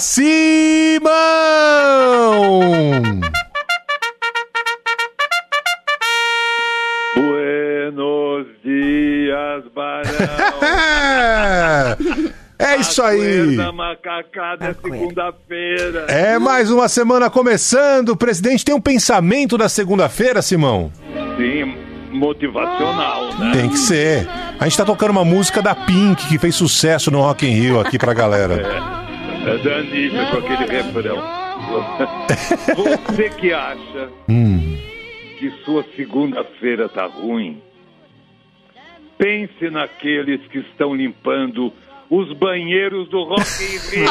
Simão! Buenos dias, Barão. É isso aí. Macacada, é segunda-feira. É mais uma semana começando. O presidente tem um pensamento da segunda-feira, Simão? Sim, motivacional, né? Tem que ser. A gente tá tocando uma música da Pink que fez sucesso no Rock in Rio aqui pra galera. É da Anitta com aquele refrão. Você que acha Hum. que sua segunda-feira tá ruim, pense naqueles que estão limpando os banheiros do Rock in Rio.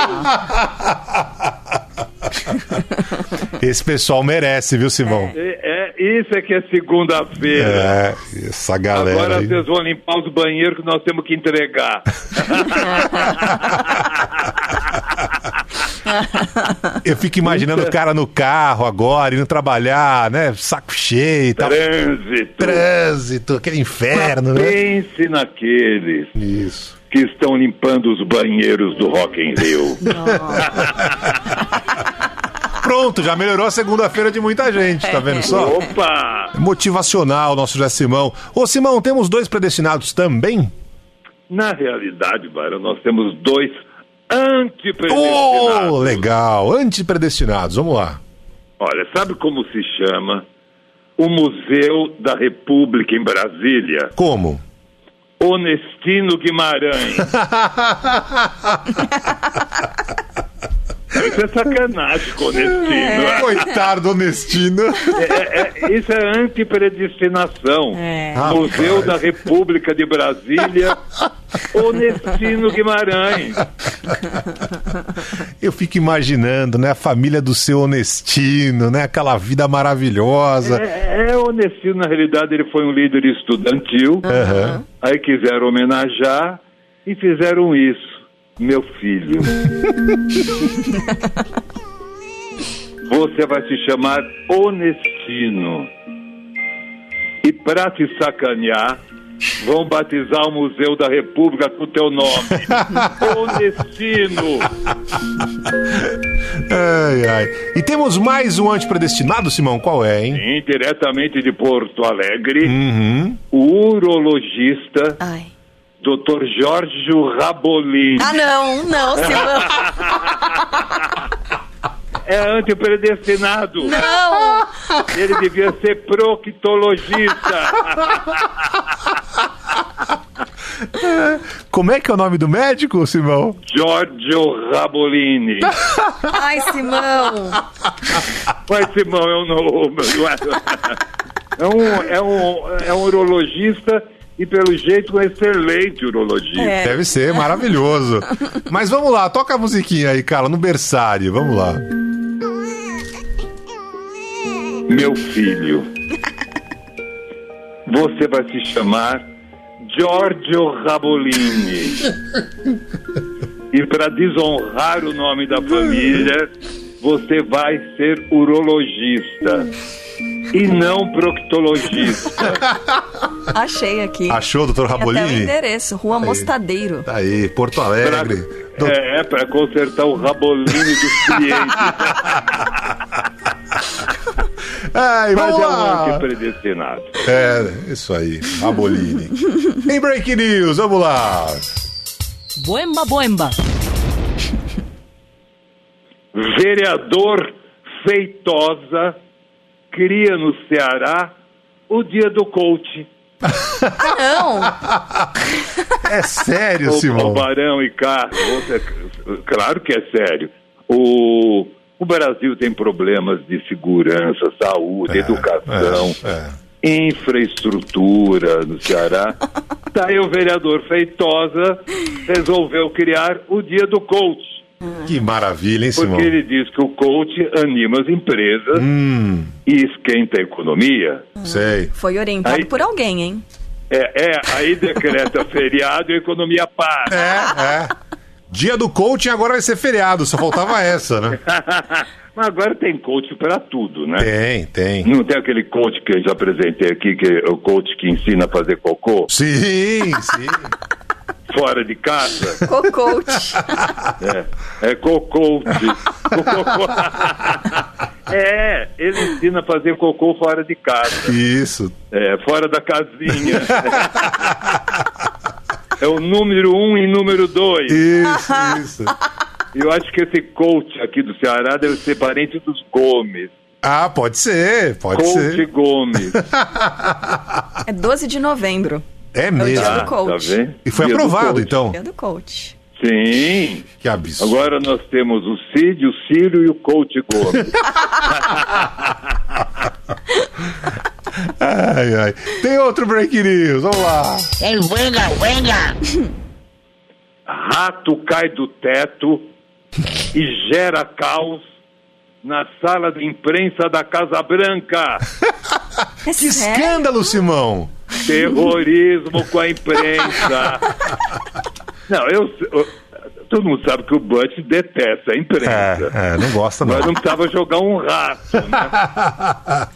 Esse pessoal merece, viu, Simão? É, é, isso é que é segunda-feira. É, essa galera. Agora aí. vocês vão limpar os banheiros que nós temos que entregar. Eu fico imaginando o cara no carro agora, indo trabalhar, né? Saco cheio e tal. Trânsito. Trânsito, aquele inferno, né? Pense naqueles Isso. que estão limpando os banheiros do Rock in Rio. Pronto, já melhorou a segunda-feira de muita gente, tá vendo só? Opa! Motivacional, nosso José Simão. Ô, Simão, temos dois predestinados também? Na realidade, Barão, nós temos dois antipredestinados. Oh, legal. Antipredestinados, vamos lá. Olha, sabe como se chama o Museu da República em Brasília? Como? Onestino Guimarães. Isso é sacanagem com o Onestino. é. Coitado do Onestino. É, é, isso é antipredestinação. É. Museu da República de Brasília, Onestino Guimarães. Eu fico imaginando, né? A família do seu Onestino, né? Aquela vida maravilhosa. É, é, Onestino, na realidade, ele foi um líder estudantil. Aham. Aí quiseram homenagear e fizeram isso. Meu filho. Você vai se chamar Onestino. E para te sacanear, vão batizar o Museu da República com o teu nome. Onestino. Ai, ai. E temos mais um antipredestinado, Simão? Qual é, hein? Sim, diretamente de Porto Alegre, Uhum. o urologista Ai. Dr. Jorge Rabolini. Ah, não, não, Simão. É antipredestinado. Não! Ele devia ser proctologista. Como é que é o nome do médico, Simão? Giorgio Rabolini. Ai, Simão! Mas, Simão, é um, é um, é um, é um urologista e, pelo jeito, um excelente urologista. É. Deve ser maravilhoso. Mas vamos lá, toca a musiquinha aí, cara, no berçário. Vamos lá. Meu filho, você vai se chamar Giorgio Rabolini. E para desonrar o nome da família, você vai ser urologista e não proctologista. Achei aqui. Achou, doutor Tem Até o Rabolini? endereço, Rua Mostadeiro. Tá aí, Porto Pra- Alegre. Do- é, para consertar o rabolinho dos clientes. Ai, Mas vamos é um lá. predestinado. É, isso aí, Rabolini. em Break News, vamos lá. Boemba, boemba. Vereador Feitosa cria no Ceará o dia do coach. Não! É sério, O, Simão? o Barão e Carlos, você- claro que é sério. O, o Brasil tem problemas de segurança, saúde, educação, é. infraestrutura no Ceará. Daí o vereador Feitosa resolveu criar o dia do coach. Que maravilha, hein, Simão? Porque ele diz que o coach anima as empresas Hum, e esquenta a economia. sei. Foi orientado Aí- por alguém, hein? É, é aí decreta feriado e a economia para. É, é. Dia do coaching agora vai ser feriado, só faltava essa, né? Mas agora tem coach para tudo, né? Tem, tem. Não tem aquele coach que eu já apresentei aqui, que é o coach que ensina a fazer cocô Sim, sim. Fora de casa? Co-coach. É, é cocote. Cocô. É, ele ensina a fazer cocô fora de casa. Isso. É, fora da casinha. É o número um e número dois. Isso, isso. Eu acho que esse coach aqui do Ceará deve ser parente dos Gomes. Ah, pode ser, pode Coach ser. Gomes. É 12 de novembro. É o dia mesmo. do coach. Tá vendo? E foi Dia do aprovado, então. Dia do coach. Sim. Que absurdo. Agora nós temos o Cid, o Círio e o coach Gomes. Ai, ai. Tem outro break news, vamos lá. Rato cai do teto e gera caos na sala de imprensa da Casa Branca. É Que sério? escândalo, Simão. Terrorismo com a imprensa. Não, eu, eu- Todo mundo sabe que o Butch detesta a imprensa. É, é, não gosta não. Mas não precisava jogar um rato, né?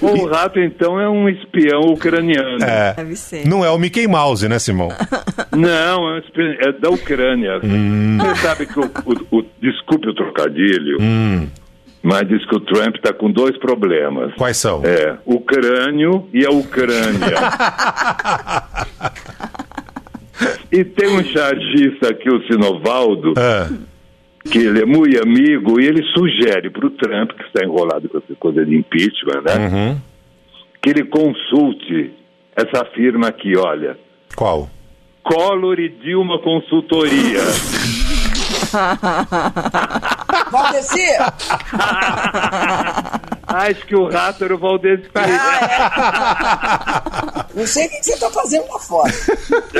o rato, então, é um espião ucraniano. É. Deve ser. Não é o Mickey Mouse, né, Simão? Não, é, um espião- é da Ucrânia. Você sabe que o, o- o- Desculpe o trocadilho, mas diz que o Trump está com dois problemas. Quais são? É, o crânio e a Ucrânia. e tem um chargista aqui, o Sinovaldo, Ah, que ele é muito amigo e ele sugere para o Trump, que está enrolado com essa coisa de impeachment, né? uhum. Que ele consulte essa firma aqui, olha. Qual? Collor e Dilma Consultoria. Valdeci, Acho que o rato era o Valdeci. não sei o que você tá fazendo lá fora.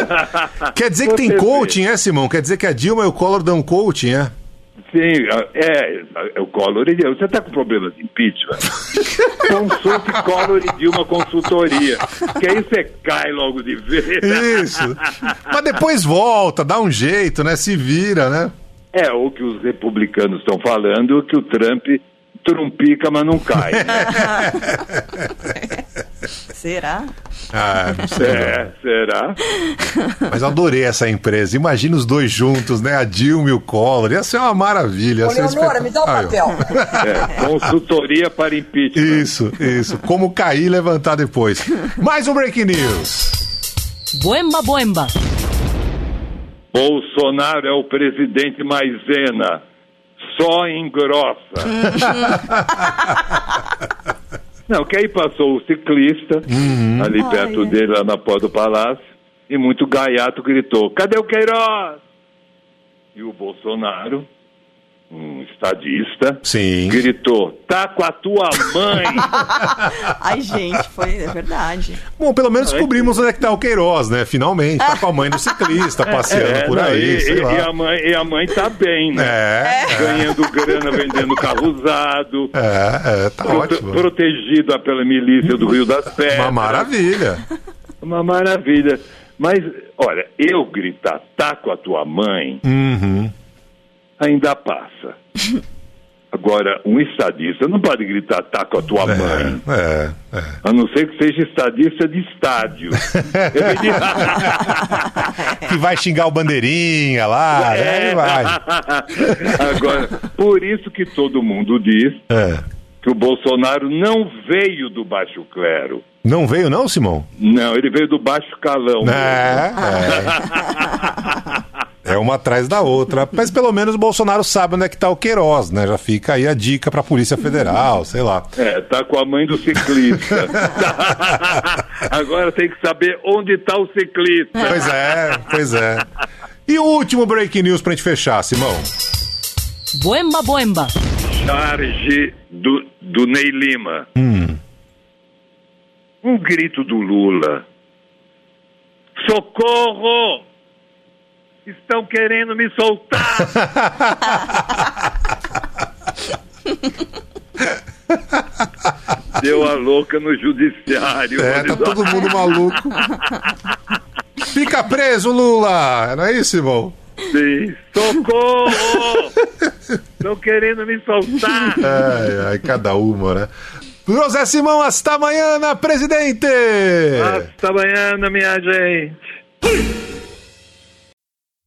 Quer dizer que tem coaching, é, Simão? Quer dizer que a Dilma e o Collor dão coaching, é? Sim, é, é o Collor e Dilma. Você está com problemas de impeachment? Consulte Collor e Dilma Consultoria. Que aí você cai logo de vez. Isso. Mas depois volta, dá um jeito, né? Se vira, né? É o que os republicanos estão falando, que o Trump trumpica, mas não cai. Será? Ah, não sei. É, será? Mas eu adorei essa empresa. Imagina os dois juntos, né? A Dilma e o Collor. Ia ser uma maravilha. Ô, Leonora, me dá o ó. papel. É, consultoria para impeachment. Isso, isso. Como cair e levantar depois. Mais um Break News. Boemba, boemba. Bolsonaro é o presidente maisena. Só engrossa. Não, que aí passou o ciclista, ali perto Ai, dele, lá na porta do palácio, e muito gaiato gritou: Cadê o Queiroz? E o Bolsonaro, um estadista, Sim. gritou: Tá com a tua mãe. Ai, gente, foi é verdade. Bom, pelo menos descobrimos onde é que tá o Queiroz, né? Finalmente. Tá com a mãe do ciclista, passeando É, por não, aí, e, sei e- lá. e a mãe, e a mãe tá bem, né? É, Ganhando grana, vendendo carro usado. é, é, tá prote- ótimo. protegida pela milícia do Rio das Pedras. Uma maravilha. Uma maravilha. Mas, olha, eu gritar tá com a tua mãe Uhum. Ainda passa. Agora, um estadista não pode gritar tá com a tua mãe. É, é. A não ser que seja estadista de estádio. Que vai xingar o bandeirinha lá, né? É. Ele vai. Agora, por isso que todo mundo diz É. que o Bolsonaro não veio do baixo clero. Não veio não, Simão? Não, ele veio do baixo calão. É, é. Uma atrás da outra. Mas pelo menos o Bolsonaro sabe onde é que tá o Queiroz, né? Já fica aí a dica pra Polícia Federal, sei lá. É, tá com a mãe do ciclista. Agora tem que saber onde tá o ciclista. Pois é, pois é. E o último breaking news pra gente fechar, Simão. Boemba boemba. Charge do, do Ney Lima. Hum. Um grito do Lula. Socorro! Estão querendo me soltar! Deu a louca no judiciário. É, tá todo mundo maluco. Fica preso, Lula! Não é isso, Simão? Sim. Socorro! Estão querendo me soltar! Ai, ai, cada uma, né? José Simão, hasta amanhã, presidente! Hasta amanhã, minha gente!